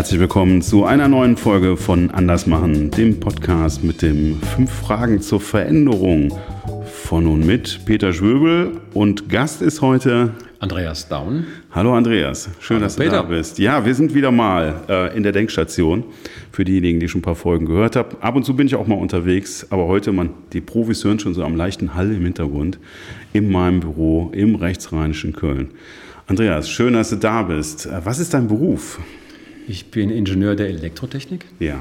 Herzlich willkommen zu einer neuen Folge von Andersmachen, dem Podcast mit den fünf Fragen zur Veränderung von und mit Peter Schwöbel und Gast ist heute Andreas Daun. Hallo Andreas, schön, Hallo dass du Peter. da bist. Ja, wir sind wieder mal äh, in der Denkstation. Für diejenigen, die schon ein paar Folgen gehört haben. Ab und zu bin ich auch mal unterwegs, aber heute, man, die Profis hören schon so am leichten Hall im Hintergrund in meinem Büro im rechtsrheinischen Köln. Andreas, schön, dass du da bist. Äh, was ist dein Beruf? Ich bin Ingenieur der Elektrotechnik. Ja.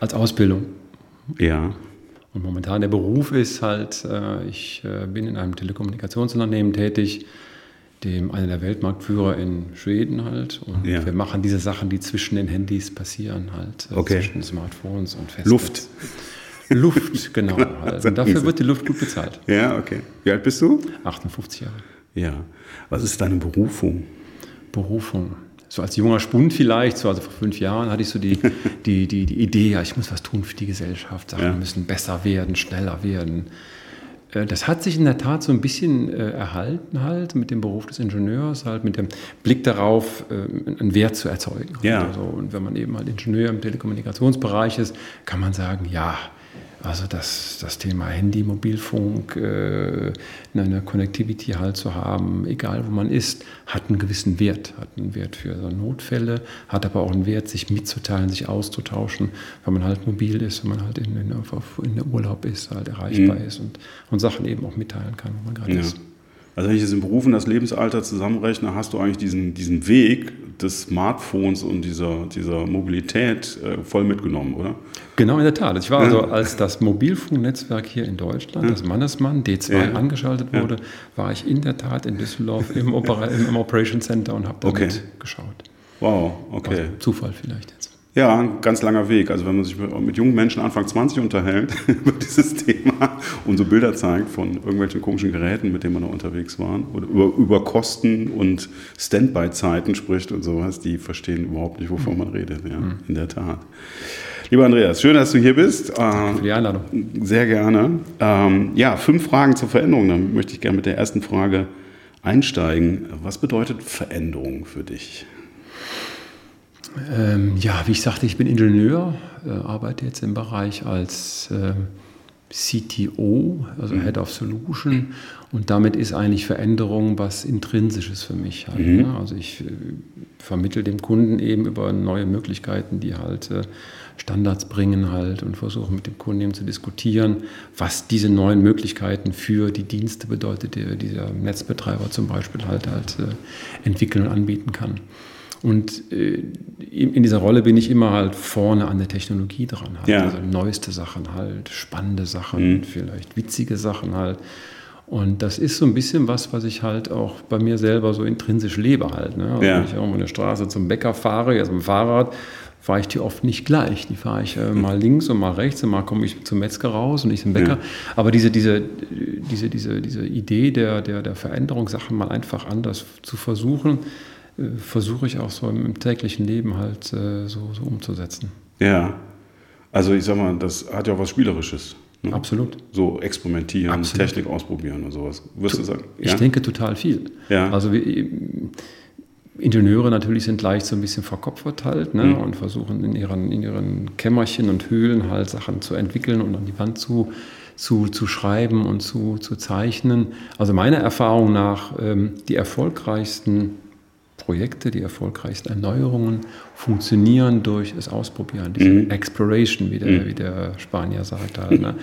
Als Ausbildung. Ja. Und momentan der Beruf ist halt, äh, ich äh, bin in einem Telekommunikationsunternehmen tätig, dem einer der Weltmarktführer in Schweden halt. Und ja. wir machen diese Sachen, die zwischen den Handys passieren halt. Äh, okay. Zwischen Smartphones und Festnetz. Luft. Luft, genau. Und dafür wird die Luft gut bezahlt. Ja, okay. Wie alt bist du? 58 Jahre. Ja. Was ist deine Berufung? Berufung so als junger Spund vielleicht, so also vor fünf Jahren hatte ich so die, die, die, die Idee, ja, ich muss was tun für die Gesellschaft, Sachen ja. müssen besser werden, schneller werden. Äh, das hat sich in der Tat so ein bisschen äh, erhalten halt mit dem Beruf des Ingenieurs, halt mit dem Blick darauf, äh, einen Wert zu erzeugen. Ja. Also, und wenn man eben halt Ingenieur im Telekommunikationsbereich ist, kann man sagen, ja, also das, das Thema Handy, Mobilfunk, äh, eine Connectivity halt zu haben, egal wo man ist, hat einen gewissen Wert. Hat einen Wert für so Notfälle, hat aber auch einen Wert, sich mitzuteilen, sich auszutauschen, wenn man halt mobil ist, wenn man halt in, in, in der Urlaub ist, halt erreichbar mhm. ist und, und Sachen eben auch mitteilen kann, wo man gerade ja. ist. Also wenn ich das im Beruf und das Lebensalter zusammenrechne, hast du eigentlich diesen, diesen Weg des Smartphones und dieser, dieser Mobilität äh, voll mitgenommen, oder? Genau, in der Tat. Ich war also, als das Mobilfunknetzwerk hier in Deutschland, das Mannesmann D2 ja. angeschaltet wurde, war ich in der Tat in Düsseldorf im, Opera im Operation Center und habe damit okay. geschaut. Wow, okay. Also Zufall vielleicht. Ja, ein ganz langer Weg. Also wenn man sich mit jungen Menschen Anfang 20 unterhält über dieses Thema und so Bilder zeigt von irgendwelchen komischen Geräten, mit denen man da unterwegs war, oder über, über Kosten und Standby-Zeiten spricht und sowas, die verstehen überhaupt nicht, wovon man redet. Ja, mhm. in der Tat. Lieber Andreas, schön, dass du hier bist. Danke für die Einladung. Sehr gerne. Ähm, ja, fünf Fragen zur Veränderung. Dann möchte ich gerne mit der ersten Frage einsteigen. Was bedeutet Veränderung für dich? Ähm, ja, wie ich sagte, ich bin Ingenieur, äh, arbeite jetzt im Bereich als äh, CTO, also mhm. Head of Solution. Und damit ist eigentlich Veränderung was Intrinsisches für mich. Halt, mhm. ne? Also ich äh, vermittle dem Kunden eben über neue Möglichkeiten, die halt äh, Standards bringen halt und versuche mit dem Kunden eben zu diskutieren, was diese neuen Möglichkeiten für die Dienste bedeutet, die dieser Netzbetreiber zum Beispiel halt, halt äh, entwickeln und anbieten kann. Und äh, in dieser Rolle bin ich immer halt vorne an der Technologie dran. Halt. Ja. Also neueste Sachen halt, spannende Sachen, mhm. vielleicht witzige Sachen halt. Und das ist so ein bisschen was, was ich halt auch bei mir selber so intrinsisch lebe halt. Ne? Also ja. Wenn ich irgendwo eine Straße zum Bäcker fahre, also mit dem Fahrrad, fahre ich die oft nicht gleich. Die fahre ich äh, mal links und mal rechts und mal komme ich zum Metzger raus und ich zum Bäcker. Ja. Aber diese, diese, diese, diese, diese Idee der, der, der Veränderung, Sachen mal einfach anders zu versuchen, versuche ich auch so im, täglichen Leben halt äh, so, so umzusetzen. Ja, also ich sag mal, das hat ja auch was Spielerisches. Ne? Absolut. So experimentieren, Absolut. Technik ausprobieren und sowas. Wirst du sagen? Ich denke total viel. Ja. Also wir, Ingenieure natürlich sind leicht so ein bisschen verkopfert halt ne? Mhm. und versuchen in ihren, in ihren Kämmerchen und Höhlen halt Sachen zu entwickeln und an die Wand zu, zu, zu schreiben und zu, zu zeichnen. Also meiner Erfahrung nach ähm, die erfolgreichsten Projekte, die erfolgreichsten Erneuerungen funktionieren durch das Ausprobieren, diese mhm. Exploration, wie der, mhm. wie der Spanier sagt. Halt, ne?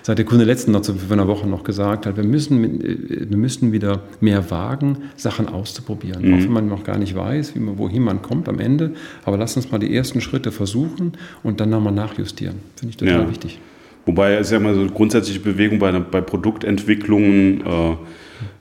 Das hat der Kunde letzten noch vor einer Woche noch gesagt, halt, wir, müssen, äh, wir müssen wieder mehr wagen, Sachen auszuprobieren. Mhm. Auch wenn man noch gar nicht weiß, wie man, wohin man kommt am Ende. Aber lass uns mal die ersten Schritte versuchen und dann nochmal nachjustieren. Finde ich total ja. wichtig. Wobei es ja mal so grundsätzliche Bewegung bei, bei Produktentwicklungen. Äh,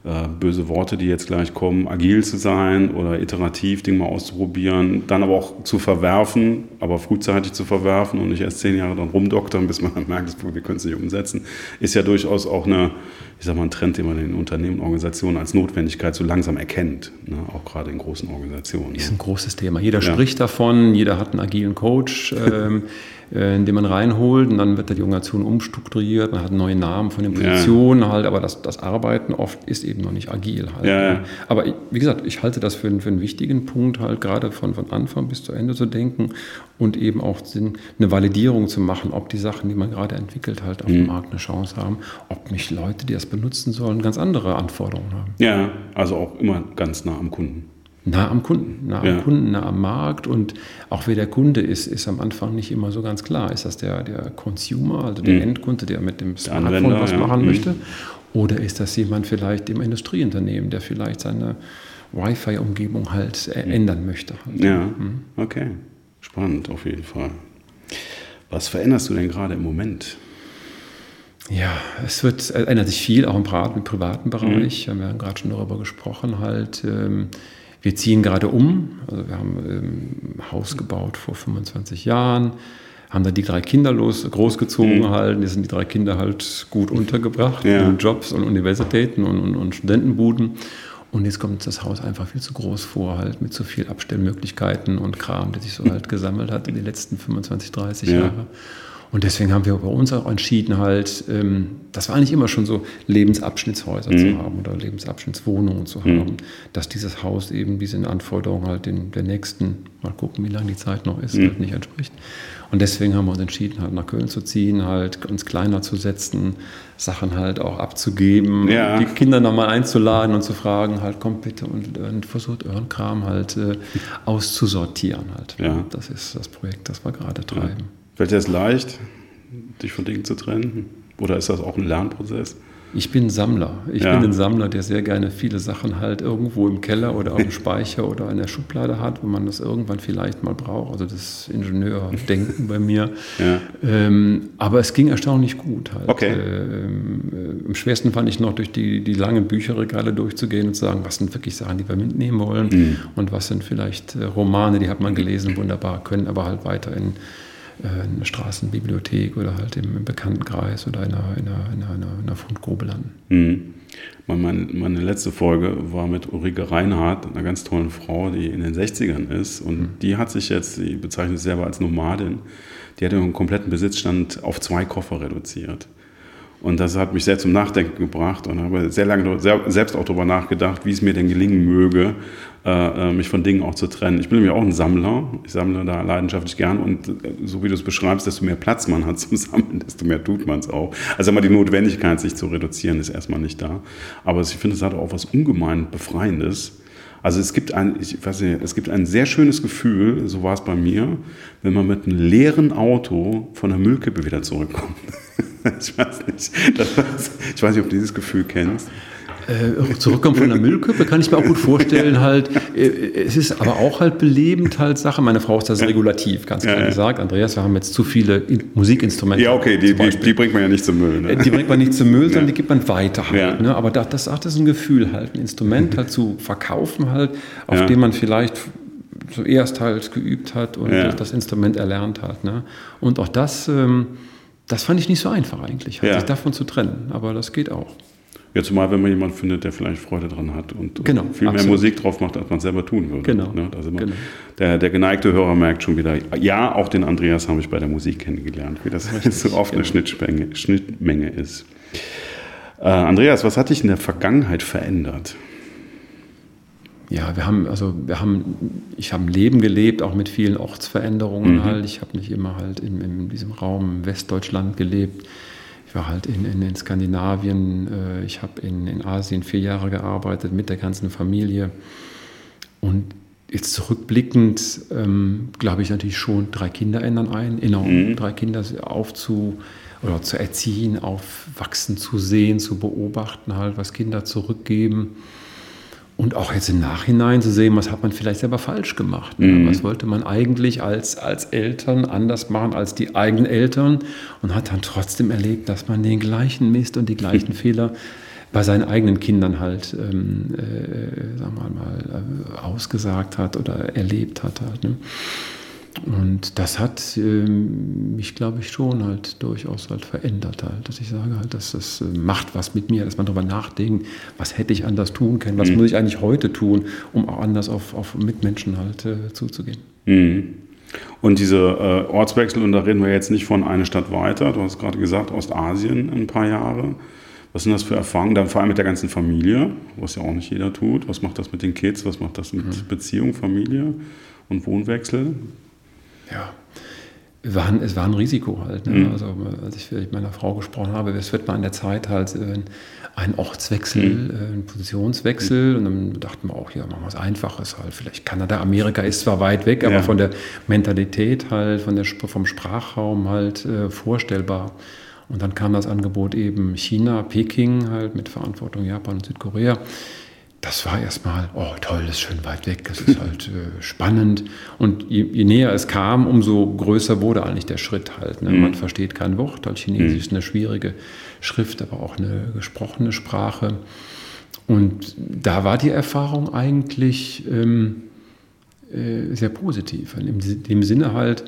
äh, böse Worte, die jetzt gleich kommen, agil zu sein oder iterativ Dinge mal auszuprobieren, dann aber auch zu verwerfen, aber frühzeitig zu verwerfen und nicht erst zehn Jahre dann rumdoktern, bis man dann merkt, wir können es nicht umsetzen, ist ja durchaus auch eine, ich sag mal, ein Trend, den man in Unternehmen und Organisationen als Notwendigkeit so langsam erkennt, ne? auch gerade in großen Organisationen. Ist ein großes Thema. Jeder ja. spricht davon, jeder hat einen agilen Coach. Ähm, äh, den man reinholt und dann wird die Organisation umstrukturiert, man hat neue Namen von den Positionen ja. halt, aber das, das Arbeiten oft ist eben noch nicht agil halt. Ja, ja. Aber wie gesagt, ich halte das für, für einen wichtigen Punkt halt, gerade von, von Anfang bis zu Ende zu denken und eben auch eine Validierung zu machen, ob die Sachen, die man gerade entwickelt, halt auf mhm. dem Markt eine Chance haben, ob nicht Leute, die das benutzen sollen, ganz andere Anforderungen haben. Ja, also auch immer ganz nah am Kunden. Nah am Kunden, nah ja. am Kunden, nah am Markt und auch wer der Kunde ist, ist am Anfang nicht immer so ganz klar. Ist das der, der Consumer, also der mhm. Endkunde, der mit dem Smartphone was machen ja. möchte? Oder ist das jemand vielleicht im Industrieunternehmen, der vielleicht seine Wi-Fi-Umgebung halt mhm. ändern möchte? Halt. Ja, mhm. okay. Spannend auf jeden Fall. Was veränderst du denn gerade im Moment? Ja, es wird, ändert sich viel, auch im privaten, privaten Bereich. Mhm. Wir haben gerade schon darüber gesprochen, halt. Ähm, wir ziehen gerade um. Also wir haben ein ähm, Haus gebaut vor 25 Jahren, haben da die drei Kinder los, großgezogen mhm. halt. Hier sind die drei Kinder halt gut untergebracht ja. in Jobs und Universitäten und, und, und Studentenbuden. Und jetzt kommt das Haus einfach viel zu groß vor, halt mit zu viel Abstellmöglichkeiten und Kram, der sich so halt gesammelt hat in den letzten 25, 30 ja. Jahren. Und deswegen haben wir bei uns auch entschieden, halt, ähm, das war eigentlich immer schon so, Lebensabschnittshäuser mhm. zu haben oder Lebensabschnittswohnungen zu haben, mhm. dass dieses Haus eben diesen Anforderungen halt in der nächsten, mal gucken, wie lange die Zeit noch ist, mhm. halt nicht entspricht. Und deswegen haben wir uns entschieden, halt nach Köln zu ziehen, halt uns kleiner zu setzen, Sachen halt auch abzugeben, ja. die Kinder nochmal einzuladen und zu fragen, halt kommt bitte und, und versucht euren Kram halt äh, auszusortieren halt. Ja. Das ist das Projekt, das wir gerade treiben. Ja. Fällt dir das leicht, dich von Dingen zu trennen? Oder ist das auch ein Lernprozess? Ich bin Sammler. Ich ja. bin ein Sammler, der sehr gerne viele Sachen halt irgendwo im Keller oder auf dem Speicher oder in der Schublade hat, wo man das irgendwann vielleicht mal braucht. Also das Ingenieurdenken bei mir. Ja. Ähm, aber es ging erstaunlich gut halt. Okay. Ähm, äh, am schwersten fand ich noch, durch die, die langen Bücherregale durchzugehen und zu sagen, was sind wirklich Sachen, die wir mitnehmen wollen mhm. und was sind vielleicht äh, Romane, die hat man gelesen, wunderbar, können aber halt weiter in eine Straßenbibliothek oder halt im Bekanntenkreis oder in einer, in einer, in einer, in einer Fundgrube landen. Mhm. Meine, meine, letzte Folge war mit Ulrike Reinhardt, einer ganz tollen Frau, die in den 60ern ist. Und mhm. die hat sich jetzt, die bezeichnet sich selber als Nomadin, die hat ihren kompletten Besitzstand auf zwei Koffer reduziert. Und das hat mich sehr zum Nachdenken gebracht und habe sehr lange selbst auch darüber nachgedacht, wie es mir denn gelingen möge, äh, äh, mich von Dingen auch zu trennen. Ich bin nämlich auch ein Sammler. Ich sammle da leidenschaftlich gern und äh, so wie du es beschreibst, desto mehr Platz man hat zum Sammeln, desto mehr tut man es auch. Also immer die Notwendigkeit, sich zu reduzieren, ist erstmal nicht da. Aber ich finde, es hat auch was ungemein Befreiendes. Also es gibt ein, ich weiß nicht, es gibt ein sehr schönes Gefühl, so war es bei mir, wenn man mit einem leeren Auto von der Müllkippe wieder zurückkommt. ich weiß nicht. Das, ich weiß nicht, ob du dieses Gefühl kennst. Äh, zurückkommen von der Müllkippe kann ich mir auch gut vorstellen halt. Äh, es ist aber auch halt belebend halt Sache. Meine Frau ist das regulativ, ganz klar ja, gesagt. Andreas, wir haben jetzt zu viele Musikinstrumente. Ja, okay, die, die, die, bringt man ja nicht zum Müll. Ne? Die bringt man nicht zum Müll, sondern die gibt man weiter halt. Ne? Aber das, das, das ist ein Gefühl halt, ein Instrument halt zu verkaufen halt, auf dem man vielleicht zuerst halt geübt hat und das Instrument erlernt hat. Ne? Und auch das... Ähm, das fand ich nicht so einfach eigentlich, halt, sich davon zu trennen. Aber das geht auch. Ja, zumal wenn man jemanden findet, der vielleicht Freude dran hat und, genau, viel absolut. mehr Musik drauf macht, als man selber tun würde. Genau. Ne? Also genau. Der, der, geneigte Hörer merkt schon wieder, ja, auch den Andreas habe ich bei der Musik kennengelernt, wie das Richtig, so oft genau. eine Schnittmenge, Schnittmenge ist. Äh, Andreas, was hat dich in der Vergangenheit verändert? Ja, wir haben, also wir haben, ich habe ein Leben gelebt, auch mit vielen Ortsveränderungen mhm. halt. Ich habe nicht immer halt in, in diesem Raum Westdeutschland gelebt war halt in, in, in Skandinavien, äh, ich habe in, in Asien vier Jahre gearbeitet mit der ganzen Familie. Und jetzt zurückblickend ähm, glaube ich natürlich schon, drei Kinder ändern ein, enorm. Mhm. Drei Kinder aufzu oder zu erziehen, aufwachsen zu sehen, zu beobachten, halt, was Kinder zurückgeben. Und auch jetzt im Nachhinein zu sehen, was hat man vielleicht selber falsch gemacht. Ne? Mhm. Was wollte man eigentlich als, als Eltern anders machen als die eigenen Eltern und hat dann trotzdem erlebt, dass man den gleichen Mist und die gleichen Fehler bei seinen eigenen Kindern halt, ähm, äh, sagen wir mal, äh, ausgesagt hat oder erlebt hat. Halt, ne? Und das hat ähm, mich, glaube ich, schon halt durchaus halt verändert halt, dass ich sage halt, dass das äh, macht was mit mir, dass man darüber nachdenkt, was hätte ich anders tun können, was mhm. muss ich eigentlich heute tun, um auch anders auf, auf Mitmenschen halt äh, zuzugehen. Mhm. Und diese äh, Ortswechsel, und da reden wir jetzt nicht von einer Stadt weiter, du hast gerade gesagt, Ostasien ein paar Jahre. Was sind das für Erfahrungen, dann vor allem mit der ganzen Familie, was ja auch nicht jeder tut. Was macht das mit den Kids, was macht das mit mhm. Beziehung, Familie und Wohnwechsel? Ja, war ein, es war ein Risiko halt. Ne? Mhm. Also als ich mit meiner Frau gesprochen habe, es wird mal in der Zeit halt äh, ein Ortswechsel, mhm. äh, ein Positionswechsel mhm. und dann dachten wir auch, ja, machen wir es Einfaches halt. Vielleicht Kanada, Amerika ist zwar weit weg, aber ja. von der Mentalität halt, von der, vom Sprachraum halt äh, vorstellbar. Und dann kam das Angebot eben China, Peking halt mit Verantwortung Japan und Südkorea das war erstmal, oh toll, das ist schön weit weg, das ist halt äh, spannend. Und je, je, näher es kam, umso größer wurde eigentlich der Schritt halt. Ne? Mhm. Man versteht kein Wort, weil Chinesisch ist eine schwierige Schrift, aber auch eine gesprochene Sprache. Und da war die Erfahrung eigentlich ähm, äh, sehr positiv. In dem Sinne halt,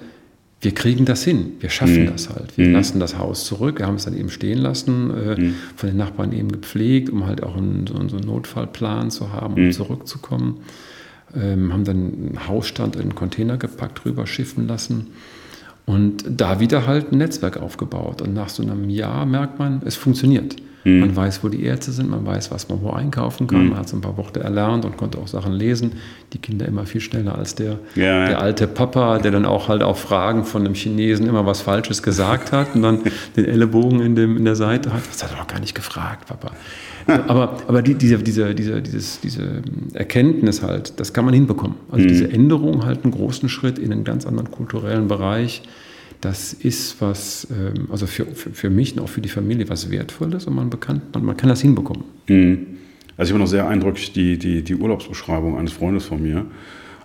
wir kriegen das hin, wir schaffen mhm. das halt. Wir mhm. lassen das Haus zurück, wir haben es dann eben stehen lassen, äh, mhm. von den Nachbarn eben gepflegt, um halt auch einen, so, einen Notfallplan zu haben, um mhm. zurückzukommen. Ähm, haben dann einen Hausstand in einen Container gepackt, rüber schiffen lassen und da wieder halt ein Netzwerk aufgebaut. Und nach so einem Jahr merkt man, es funktioniert. Mhm. Man weiß, wo die Ärzte sind, man weiß, was man wo einkaufen kann. Mhm. Man hat so ein paar Worte erlernt und konnte auch Sachen lesen. Die Kinder immer viel schneller als der, ja, der alte Papa, der dann auch halt auf Fragen von einem Chinesen immer was Falsches gesagt hat und dann den Ellenbogen in, dem, in der Seite hat. Das hat er doch gar nicht gefragt, Papa. aber aber die, diese, diese, diese, dieses, diese Erkenntnis halt, das kann man hinbekommen. Also mhm. diese Änderung halt einen großen Schritt in einen ganz anderen kulturellen Bereich das ist was, ähm, also für, für, für, mich und auch für die Familie was Wertvolles und man, bekannt, man, man kann das hinbekommen. Mhm. Also ich war noch sehr eindrücklich die, die, die Urlaubsbeschreibung eines Freundes von mir,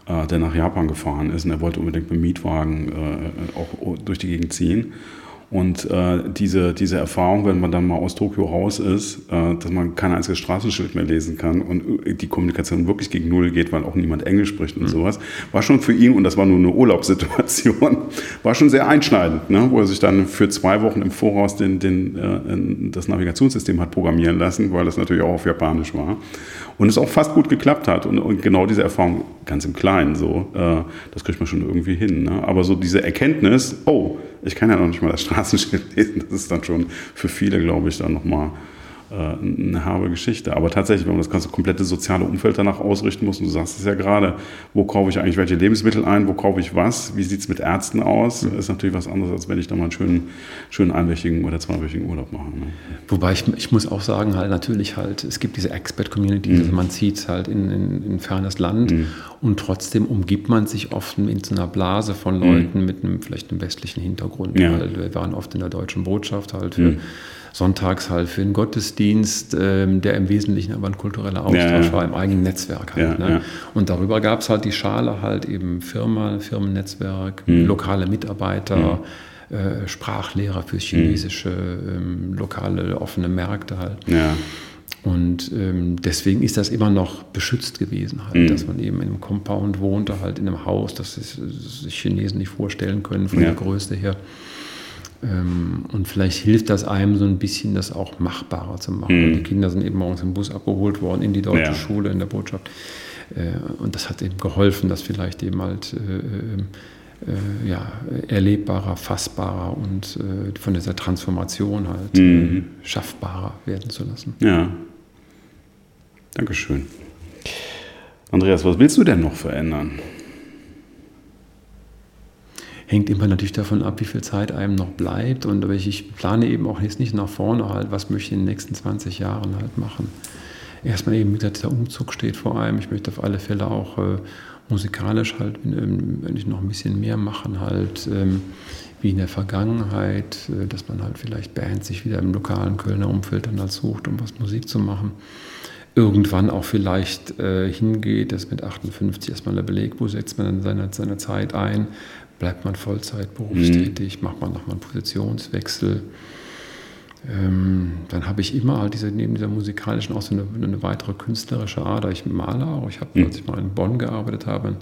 äh, der nach Japan gefahren ist und er wollte unbedingt mit dem Mietwagen äh, auch durch die Gegend ziehen. Und äh, diese, diese Erfahrung, wenn man dann mal aus Tokio raus ist, äh, dass man kein einziges Straßenschild mehr lesen kann und äh, die Kommunikation wirklich gegen Null geht, weil auch niemand Englisch spricht und mhm. sowas, war schon für ihn, und das war nur eine Urlaubssituation, war schon sehr einschneidend, ne? wo er sich dann für zwei Wochen im Voraus den, den, äh, das Navigationssystem hat programmieren lassen, weil das natürlich auch auf Japanisch war. Und es auch fast gut geklappt hat. Und, und genau diese Erfahrung, ganz im Kleinen so, äh, das kriegt man schon irgendwie hin. Ne? Aber so diese Erkenntnis, oh, ich kann ja noch nicht mal das Straßenschild lesen. Das ist dann schon für viele, glaube ich, dann nochmal eine herbe Geschichte. Aber tatsächlich, wenn man das ganze komplette soziale Umfeld danach ausrichten muss, und du sagst es ja gerade, wo kaufe ich eigentlich welche Lebensmittel ein, wo kaufe ich was, wie sieht es mit Ärzten aus, mhm. ist natürlich was anderes, als wenn ich da mal einen schönen, schönen einwöchigen oder zweiwöchigen Urlaub mache. Ne? Wobei ich, ich muss auch sagen, halt natürlich halt, es gibt diese Expert-Community, mhm. also man zieht halt in, in, in fernes Land mhm. und trotzdem umgibt man sich oft in so einer Blase von Leuten mhm. mit einem vielleicht einem westlichen Hintergrund. Ja. Halt. Wir waren oft in der deutschen Botschaft halt für mhm sonntags halt für einen Gottesdienst, ähm, der im Wesentlichen aber ein kultureller Austausch ja, war im eigenen Netzwerk halt. Ne? Und darüber gab es halt die Schale halt eben Firma, Firmennetzwerk, mhm. lokale Mitarbeiter. Mhm. Äh, Sprachlehrer fürs Chinesische, ähm, lokale offene Märkte halt. Ja. Und ähm, deswegen ist das immer noch beschützt gewesen, halt, mhm. dass man eben in einem Compound wohnte, halt in einem Haus, das sich Chinesen nicht vorstellen können von ja. der Größe her. Ähm, und vielleicht hilft das einem so ein bisschen, das auch machbarer zu machen. Mhm. Die Kinder sind eben morgens im Bus abgeholt worden in die deutsche ja. Schule, in der Botschaft. Äh, und das hat eben geholfen, dass vielleicht eben halt äh, äh, ja, erlebbarer, fassbarer und von dieser Transformation halt mhm. schaffbarer werden zu lassen. Ja. Dankeschön. Andreas, was willst du denn noch verändern? Hängt immer natürlich davon ab, wie viel Zeit einem noch bleibt. Und ich plane eben auch jetzt nicht nach vorne halt, was möchte ich in den nächsten 20 Jahren halt machen. Erstmal eben, wie gesagt, der Umzug steht vor allem. Ich möchte auf alle Fälle auch äh, musikalisch halt, ähm, wenn ich noch ein bisschen mehr machen halt, ähm, wie in der Vergangenheit, äh, dass man halt vielleicht Bands sich wieder im lokalen Kölner Umfeld dann halt sucht, um was Musik zu machen irgendwann auch vielleicht äh, hingeht, dass mit 58 erstmal der Beleg, wo setzt man dann seine, seine Zeit ein, bleibt man Vollzeit berufstätig, mhm. macht man nochmal einen Positionswechsel. Ähm, dann habe ich immer halt diese, neben dieser musikalischen auch so eine, eine weitere künstlerische Ader. Ich male auch. Ich habe, mhm. als ich mal in Bonn gearbeitet habe,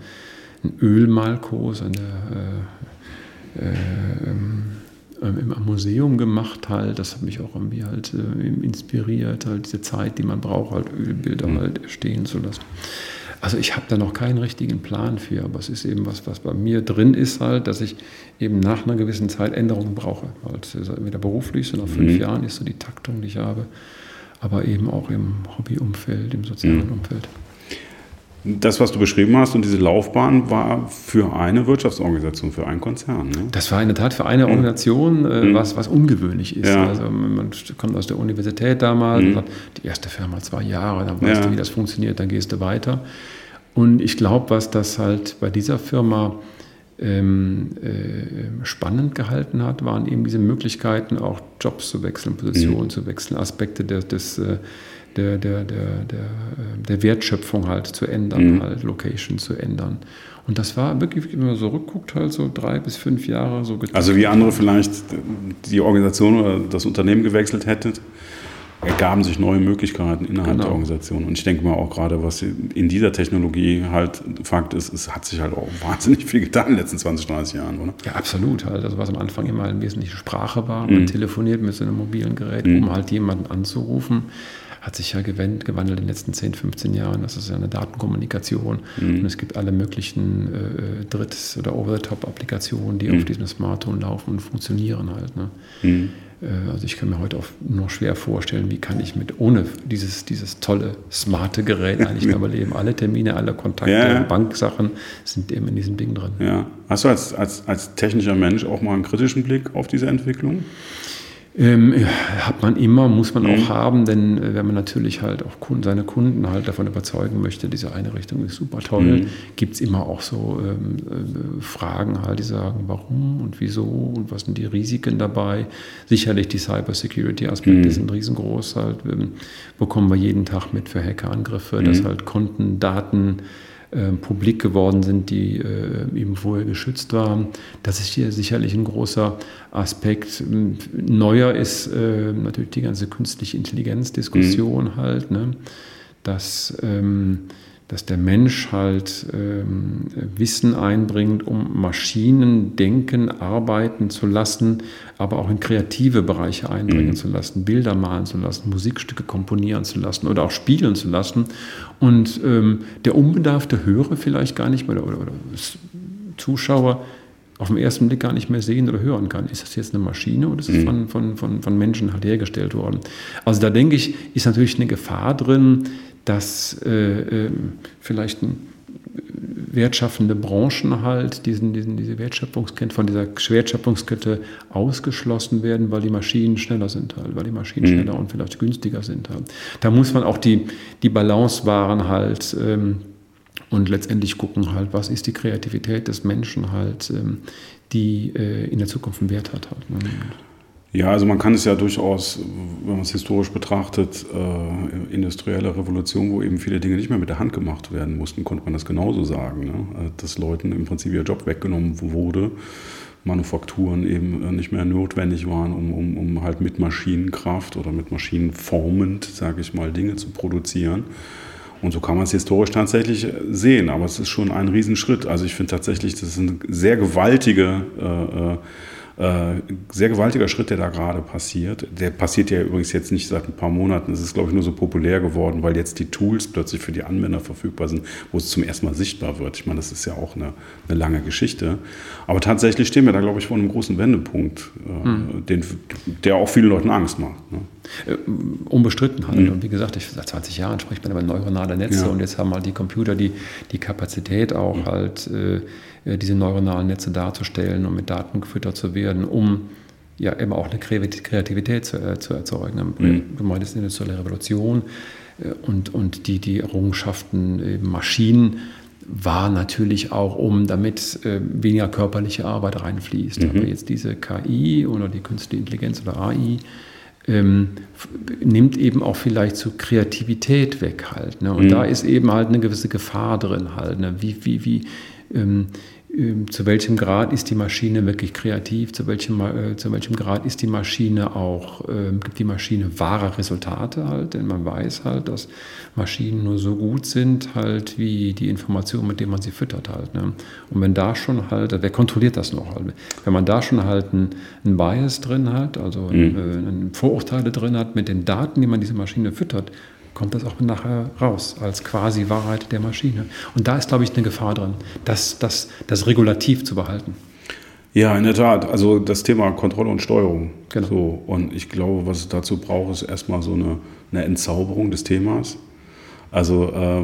einen Ölmalkurs an der, äh, äh, im, im, Museum gemacht halt. Das hat mich auch irgendwie halt äh, inspiriert, halt diese Zeit, die man braucht, halt Ölbilder mhm. halt stehen zu lassen. Also ich habe da noch keinen richtigen Plan für, aber es ist eben was, was bei mir drin ist halt, dass ich eben nach einer gewissen Zeit Änderungen brauche. Halt entweder beruflich, so nach fünf mhm. Jahren ist so die Taktung, die ich habe, aber eben auch im Hobbyumfeld, im sozialen mhm. Umfeld. Das, was du beschrieben hast und diese Laufbahn war für eine Wirtschaftsorganisation, für einen Konzern. Ne? Das war in der Tat für eine mhm. Organisation, mhm. was, was ungewöhnlich ist. Ja. Also man kommt aus der Universität damals, mhm. sagt, die erste Firma zwei Jahre, dann weißt ja. du, wie das funktioniert, dann gehst du weiter. Und ich glaube, was das halt bei dieser Firma ähm, äh, spannend gehalten hat, waren eben diese Möglichkeiten, auch Jobs zu wechseln, Positionen mhm. zu wechseln, Aspekte des, des äh, der, der, der, der, äh, der Wertschöpfung halt zu ändern, mhm. halt Location zu ändern. Und das war wirklich, wenn man so rückguckt, halt so drei bis fünf Jahre so getan. Also wie andere vielleicht die Organisation oder das Unternehmen gewechselt hätten, ergaben sich neue Möglichkeiten innerhalb genau. der Organisation. Und ich denke mal auch gerade, was in dieser Technologie halt Fakt ist, es hat sich halt auch wahnsinnig viel getan in den letzten 20, 30 Jahren, oder? Ja, absolut. Halt. Also was am Anfang immer eine wesentliche Sprache war, man mhm. telefoniert mit so einem mobilen Gerät, mhm. um halt jemanden anzurufen hat sich ja gewandelt in den letzten 10, 15 Jahren. Das ist ja eine Datenkommunikation. Mhm. Und es gibt alle möglichen äh, Dritt- oder Over-the-Top-Applikationen, die mhm. auf diesem Smartphone laufen und funktionieren halt. Ne? Äh, also ich kann mir heute auch noch schwer vorstellen, wie kann ich mit ohne dieses, dieses tolle, smarte Gerät eigentlich mehr überleben. Alle Termine, alle Kontakte, ja. Banksachen sind eben in diesem Ding drin. Ja. Hast du als, als, als technischer Mensch auch mal einen kritischen Blick auf diese Entwicklung? Ähm, hat man immer, muss man mhm. auch haben, denn äh, wenn man natürlich halt auch Kunden, seine Kunden halt davon überzeugen möchte, diese Einrichtung ist super toll, mhm. gibt es immer auch so ähm, äh, Fragen halt, die sagen, warum und wieso und was sind die Risiken dabei. Sicherlich die Cybersecurity-Aspekte mhm. sind riesengroß halt, ähm, bekommen wir jeden Tag mit für Hackerangriffe, dass mhm. halt Konten, Daten, äh, publik geworden sind, die äh, eben vorher geschützt waren. Das ist hier sicherlich ein großer Aspekt. Neuer ist äh, natürlich die ganze künstliche Intelligenz-Diskussion mhm. halt, ne? dass ähm, dass der Mensch halt ähm, Wissen einbringt, um Maschinen denken, arbeiten zu lassen, aber auch in kreative Bereiche einbringen mhm. zu lassen, Bilder malen zu lassen, Musikstücke komponieren zu lassen oder auch spielen zu lassen. Und ähm, der unbedarfte Hörer vielleicht gar nicht mehr oder, oder, oder Zuschauer auf den ersten Blick gar nicht mehr sehen oder hören kann. Ist das jetzt eine Maschine oder ist es mhm. von, von, von, von Menschen halt hergestellt worden? Also da denke ich, ist natürlich eine Gefahr drin, dass äh, äh, vielleicht ein, wertschaffende Branchen halt diesen, diesen, diese Wertschöpfungskette, von dieser Wertschöpfungskette ausgeschlossen werden, weil die Maschinen schneller sind halt, weil die Maschinen mhm. schneller und vielleicht günstiger sind halt. Da muss man auch die, die Balance wahren halt ähm, und letztendlich gucken halt, was ist die Kreativität des Menschen halt, ähm, die äh, in der Zukunft einen Wert hat halt. Ne? Ja, also man kann es ja durchaus, wenn man es historisch betrachtet, äh, industrielle Revolution, wo eben viele Dinge nicht mehr mit der Hand gemacht werden mussten, konnte man das genauso sagen, ne? Äh, dass Leuten im Prinzip ihr Job weggenommen wurde, Manufakturen eben äh, nicht mehr notwendig waren, um, um, um halt mit Maschinenkraft oder mit Maschinen formend, sage ich mal, Dinge zu produzieren. Und so kann man es historisch tatsächlich sehen, aber es ist schon ein Riesenschritt. Also ich finde tatsächlich, das ist eine sehr gewaltige äh, äh äh, sehr gewaltiger Schritt, der da gerade passiert. Der passiert ja übrigens jetzt nicht seit ein paar Monaten. Es ist, glaube ich, nur so populär geworden, weil jetzt die Tools plötzlich für die Anwender verfügbar sind, wo es zum ersten Mal sichtbar wird. Ich meine, das ist ja auch eine, eine lange Geschichte. Aber tatsächlich stehen wir da, glaube ich, vor einem großen Wendepunkt, äh, mhm. den, der auch vielen Leuten Angst macht. Ne? Äh, unbestritten halt. Mhm. Und wie gesagt, ich, seit 20 Jahren spricht man über neuronale Netze ja. und jetzt haben halt die Computer die, die Kapazität auch mhm. halt. Äh, äh, diese neuronalen Netze darzustellen und mit Daten gefüttert zu werden, um ja eben auch eine Kreativität zu, äh, zu erzeugen. Mhm. Gemeint ist eine industrielle Revolution äh, und, und die, die Errungenschaften Maschinen war natürlich auch, um damit äh, weniger körperliche Arbeit reinfließt. Mhm. Aber jetzt diese KI oder die künstliche Intelligenz oder AI ähm, nimmt eben auch vielleicht so Kreativität weg halt. Ne? Und mhm. da ist eben halt eine gewisse Gefahr drin halt. Ne? Wie, wie, wie, ähm, ähm, zu welchem Grad ist die Maschine wirklich kreativ, zu welchem, äh, zu welchem Grad ist die Maschine auch, äh, gibt die Maschine wahre Resultate halt, denn man weiß halt, dass Maschinen nur so gut sind halt wie die Informationen, mit denen man sie füttert halt. Ne? Und wenn da schon halt, wer kontrolliert das noch halt? Wenn man da schon halt einen, einen Bias drin hat, also mhm. äh, Vorurteile drin hat mit den Daten, die man diese Maschine füttert, kommt das auch nachher raus als quasi Wahrheit der Maschine. Und da ist, glaube ich, eine Gefahr drin, das, das, das Regulativ zu behalten. Ja, in der Tat. Also das Thema Kontrolle und Steuerung. Genau. So, und ich glaube, was es dazu braucht, ist erstmal so eine, eine Entzauberung des Themas. Also äh,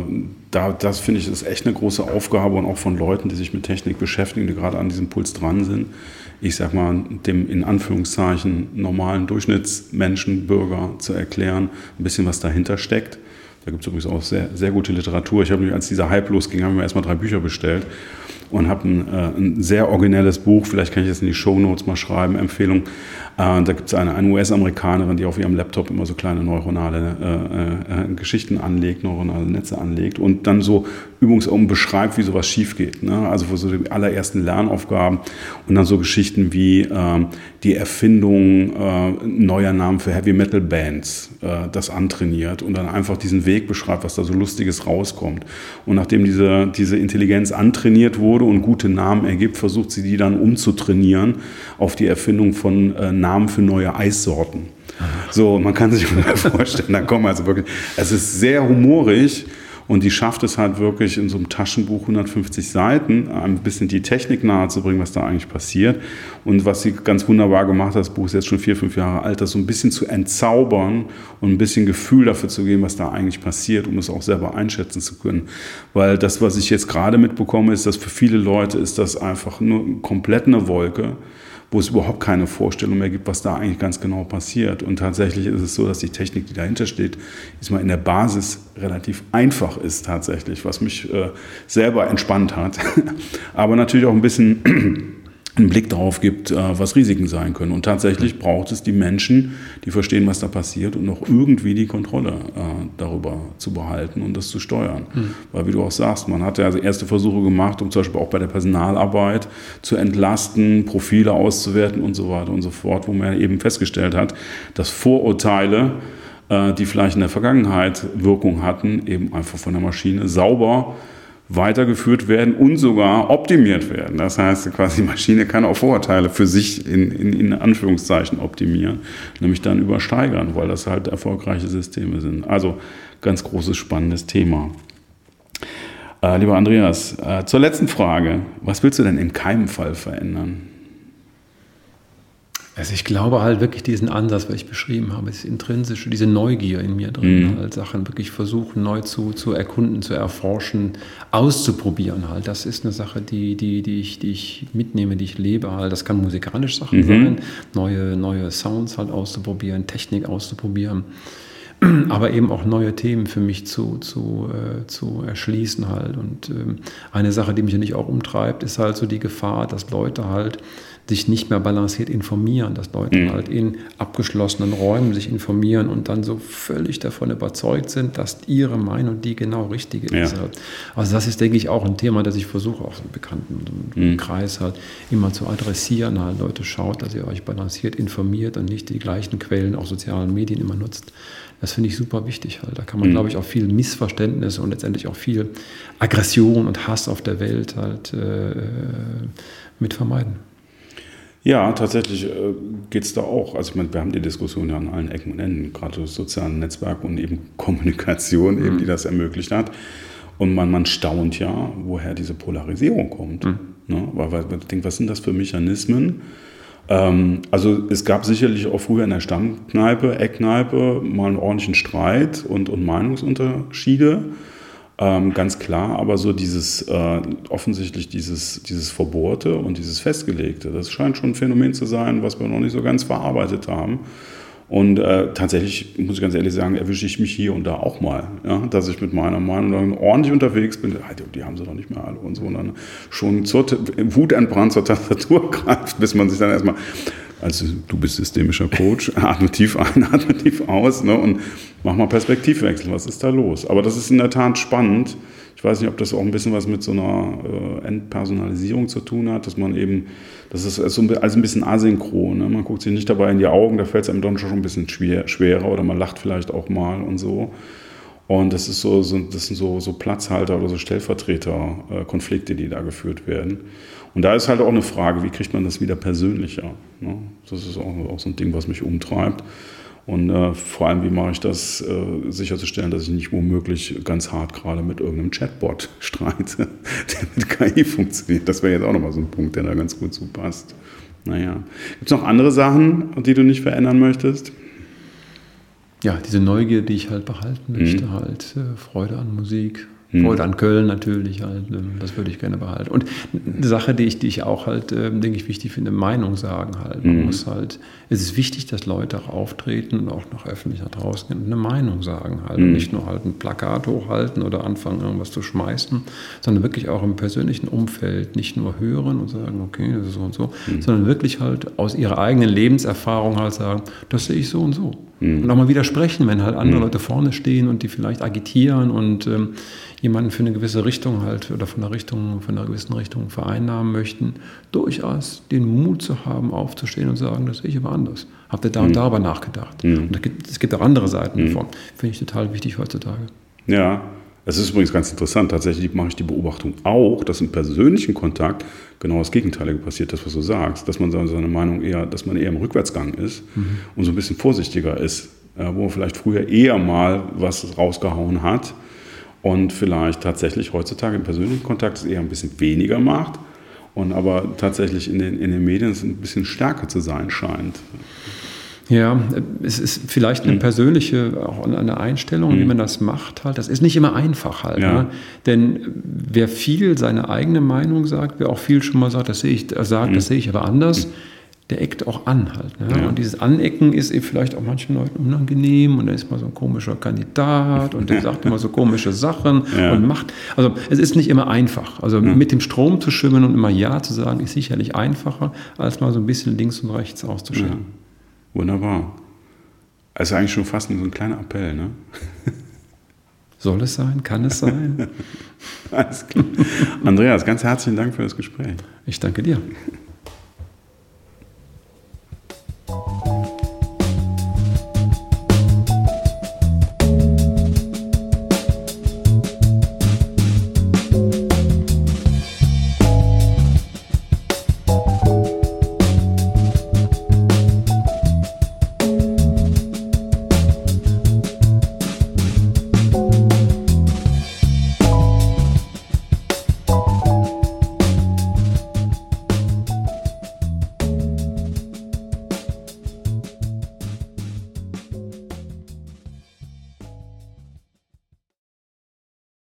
da, das finde ich ist echt eine große Aufgabe und auch von Leuten, die sich mit Technik beschäftigen, die gerade an diesem Puls dran sind. Ich sag mal, dem in Anführungszeichen normalen Durchschnittsmenschen, Bürger zu erklären, ein bisschen was dahinter steckt. Da gibt es übrigens auch sehr, sehr gute Literatur. Ich habe mich, als dieser Hype losging, habe ich mir erstmal drei Bücher bestellt und habe ein, äh, ein, sehr originelles Buch, vielleicht kann ich das in die Show Notes mal schreiben, Empfehlung. Äh, da gibt es eine, eine US-Amerikanerin, die auf ihrem Laptop immer so kleine neuronale äh, äh, Geschichten anlegt, neuronale Netze anlegt und dann so Übungsübungen beschreibt, wie sowas schief geht. Ne? Also für so die allerersten Lernaufgaben und dann so Geschichten wie ähm, die Erfindung äh, neuer Namen für Heavy Metal Bands, äh, das antrainiert und dann einfach diesen Weg beschreibt, was da so Lustiges rauskommt. Und nachdem diese, diese Intelligenz antrainiert wurde und gute Namen ergibt, versucht sie die dann umzutrainieren auf die Erfindung von äh, Namen für neue Eissorten. So, man kann sich vorstellen, da kommen also wirklich, es ist sehr humorig und die schafft es halt wirklich in so einem Taschenbuch 150 Seiten, ein bisschen die Technik nahezubringen, was da eigentlich passiert. Und was sie ganz wunderbar gemacht hat, das Buch ist jetzt schon vier, fünf Jahre alt, das so ein bisschen zu entzaubern und ein bisschen Gefühl dafür zu geben, was da eigentlich passiert, um es auch selber einschätzen zu können. Weil das, was ich jetzt gerade mitbekomme, ist, dass für viele Leute ist das einfach nur komplett eine Wolke wo es überhaupt keine Vorstellung mehr gibt, was da eigentlich ganz genau passiert. Und tatsächlich ist es so, dass die Technik, die dahinter steht, ist mal in der Basis relativ einfach ist tatsächlich, was mich äh, selber entspannt hat. Aber natürlich auch ein bisschen einen Blick darauf gibt, äh, was Risiken sein können. Und tatsächlich braucht es die Menschen, die verstehen, was da passiert und noch irgendwie die Kontrolle äh, darüber zu behalten und das zu steuern. Mhm. Weil wie du auch sagst, man hat ja also erste Versuche gemacht, um zum Beispiel auch bei der Personalarbeit zu entlasten, Profile auszuwerten und so weiter und so fort, wo man eben festgestellt hat, dass Vorurteile, äh, die vielleicht in der Vergangenheit Wirkung hatten, eben einfach von der Maschine sauber weitergeführt werden und sogar optimiert werden. Das heißt, quasi die Maschine kann auch Vorurteile für sich in, in, in Anführungszeichen optimieren, nämlich dann übersteigern, weil das halt erfolgreiche Systeme sind. Also ganz großes, spannendes Thema. Äh, lieber Andreas, äh, zur letzten Frage. Was willst du denn im Keimfall verändern? Also ich glaube halt wirklich diesen Ansatz, was ich beschrieben habe, das intrinsische, diese Neugier in mir drin, mhm. halt Sachen wirklich versuchen neu zu, zu erkunden, zu erforschen, auszuprobieren halt. Das ist eine Sache, die, die, die, ich, die ich mitnehme, die ich lebe halt. Das kann musikalisch Sachen mhm. sein, neue, neue Sounds halt auszuprobieren, Technik auszuprobieren aber eben auch neue Themen für mich zu, zu, äh, zu erschließen halt. Und ähm, eine Sache, die mich ja nicht auch umtreibt, ist halt so die Gefahr, dass Leute halt sich nicht mehr balanciert informieren, dass Leute mhm. halt in abgeschlossenen Räumen sich informieren und dann so völlig davon überzeugt sind, dass ihre Meinung die genau richtige ja. ist. Also das ist, denke ich, auch ein Thema, das ich versuche, auch im bekannten mhm. Kreis halt immer zu adressieren. Halt Leute schaut, dass ihr euch balanciert informiert und nicht die gleichen Quellen, auch sozialen Medien immer nutzt. Das finde ich super wichtig. Halt. Da kann man, mhm. glaube ich, auch viel Missverständnis und letztendlich auch viel Aggression und Hass auf der Welt halt äh, mit vermeiden. Ja, tatsächlich äh, geht es da auch. Also ich meine, wir haben die Diskussion ja an allen Ecken und Enden, gerade sozialen Netzwerke und eben Kommunikation, mhm. eben, die das ermöglicht hat. Und man, man staunt ja, woher diese Polarisierung kommt. Mhm. Ne? Weil man denkt, was sind das für Mechanismen? Ähm, also es gab sicherlich auch früher in der Stammkneipe, Eckkneipe, mal einen ordentlichen Streit und, und Meinungsunterschiede. Ähm, ganz klar, aber so dieses äh, offensichtlich dieses, dieses Verbohrte und dieses Festgelegte, das scheint schon ein Phänomen zu sein, was wir noch nicht so ganz verarbeitet haben. Und äh, tatsächlich, muss ich ganz ehrlich sagen, erwische ich mich hier und da auch mal, ja, dass ich mit meiner Meinung ordentlich unterwegs bin. Die haben sie doch nicht mehr alle und so. Und dann schon zur, wutentbrannt zur Tastatur greift, bis man sich dann erstmal also du bist systemischer Coach, atme tief ein, atme tief aus ne, und mach mal Perspektivwechsel. Was ist da los? Aber das ist in der Tat spannend. Ich weiß nicht, ob das auch ein bisschen was mit so einer äh, Entpersonalisierung zu tun hat, dass man eben, das ist also ein bisschen asynchron. Ne? Man guckt sich nicht dabei in die Augen, da fällt es einem dann schon ein bisschen schwer, schwerer oder man lacht vielleicht auch mal und so. Und das ist so, so das sind so, so Platzhalter oder so Stellvertreter-Konflikte, äh, die da geführt werden. Und da ist halt auch eine Frage, wie kriegt man das wieder persönlicher? Ne? Das ist auch, auch so ein Ding, was mich umtreibt. Und äh, vor allem, wie mache ich das, äh, sicherzustellen, dass ich nicht womöglich ganz hart gerade mit irgendeinem Chatbot streite, der mit KI funktioniert. Das wäre jetzt auch nochmal so ein Punkt, der da ganz gut zu passt. Naja. Gibt es noch andere Sachen, die du nicht verändern möchtest? Ja, diese Neugier, die ich halt behalten möchte, mhm. halt äh, Freude an Musik, hm. Freude an Köln natürlich, halt, ähm, das würde ich gerne behalten. Und eine Sache, die ich, die ich auch halt, ähm, denke ich, wichtig finde, Meinung sagen halt. Man mhm. muss halt, es ist wichtig, dass Leute auch auftreten und auch noch öffentlich nach draußen gehen und eine Meinung sagen halt. Mhm. Und nicht nur halt ein Plakat hochhalten oder anfangen, irgendwas zu schmeißen, sondern wirklich auch im persönlichen Umfeld nicht nur hören und sagen, okay, das ist so und so, mhm. sondern wirklich halt aus ihrer eigenen Lebenserfahrung halt sagen, das sehe ich so und so. Mhm. Und auch mal widersprechen, wenn halt andere mhm. Leute vorne stehen und die vielleicht agitieren und ähm, jemanden für eine gewisse Richtung halt oder von einer Richtung, von einer gewissen Richtung vereinnahmen möchten, durchaus den Mut zu haben, aufzustehen und zu sagen, das sehe ich aber anders. Habt ihr da und mhm. darüber nachgedacht? Mhm. Und gibt, es gibt auch andere Seiten mhm. davon. Finde ich total wichtig heutzutage. Ja, es ist übrigens ganz interessant. Tatsächlich mache ich die Beobachtung auch, dass im persönlichen Kontakt genau das Gegenteilige passiert, das, was du sagst, dass man seine Meinung eher, dass man eher im Rückwärtsgang ist mhm. und so ein bisschen vorsichtiger ist, wo man vielleicht früher eher mal was rausgehauen hat und vielleicht tatsächlich heutzutage im persönlichen Kontakt es eher ein bisschen weniger macht und aber tatsächlich in den, in den Medien ein bisschen stärker zu sein scheint. Ja, es ist vielleicht eine mhm. persönliche, auch eine Einstellung, mhm. wie man das macht halt. Das ist nicht immer einfach halt. Ja. Ne? Denn wer viel seine eigene Meinung sagt, wer auch viel schon mal sagt, das sehe ich, sagt, mhm. das sehe ich aber anders, der eckt auch an halt. Ne? Ja. Und dieses Anecken ist eben vielleicht auch manchen Leuten unangenehm und er ist mal so ein komischer Kandidat und der sagt immer so komische Sachen ja. und macht. Also es ist nicht immer einfach. Also ja. mit dem Strom zu schwimmen und immer Ja zu sagen, ist sicherlich einfacher, als mal so ein bisschen links und rechts auszuschauen. Wunderbar. Also eigentlich schon fast so ein kleiner Appell, ne? Soll es sein? Kann es sein? Alles klar. Andreas, ganz herzlichen Dank für das Gespräch. Ich danke dir.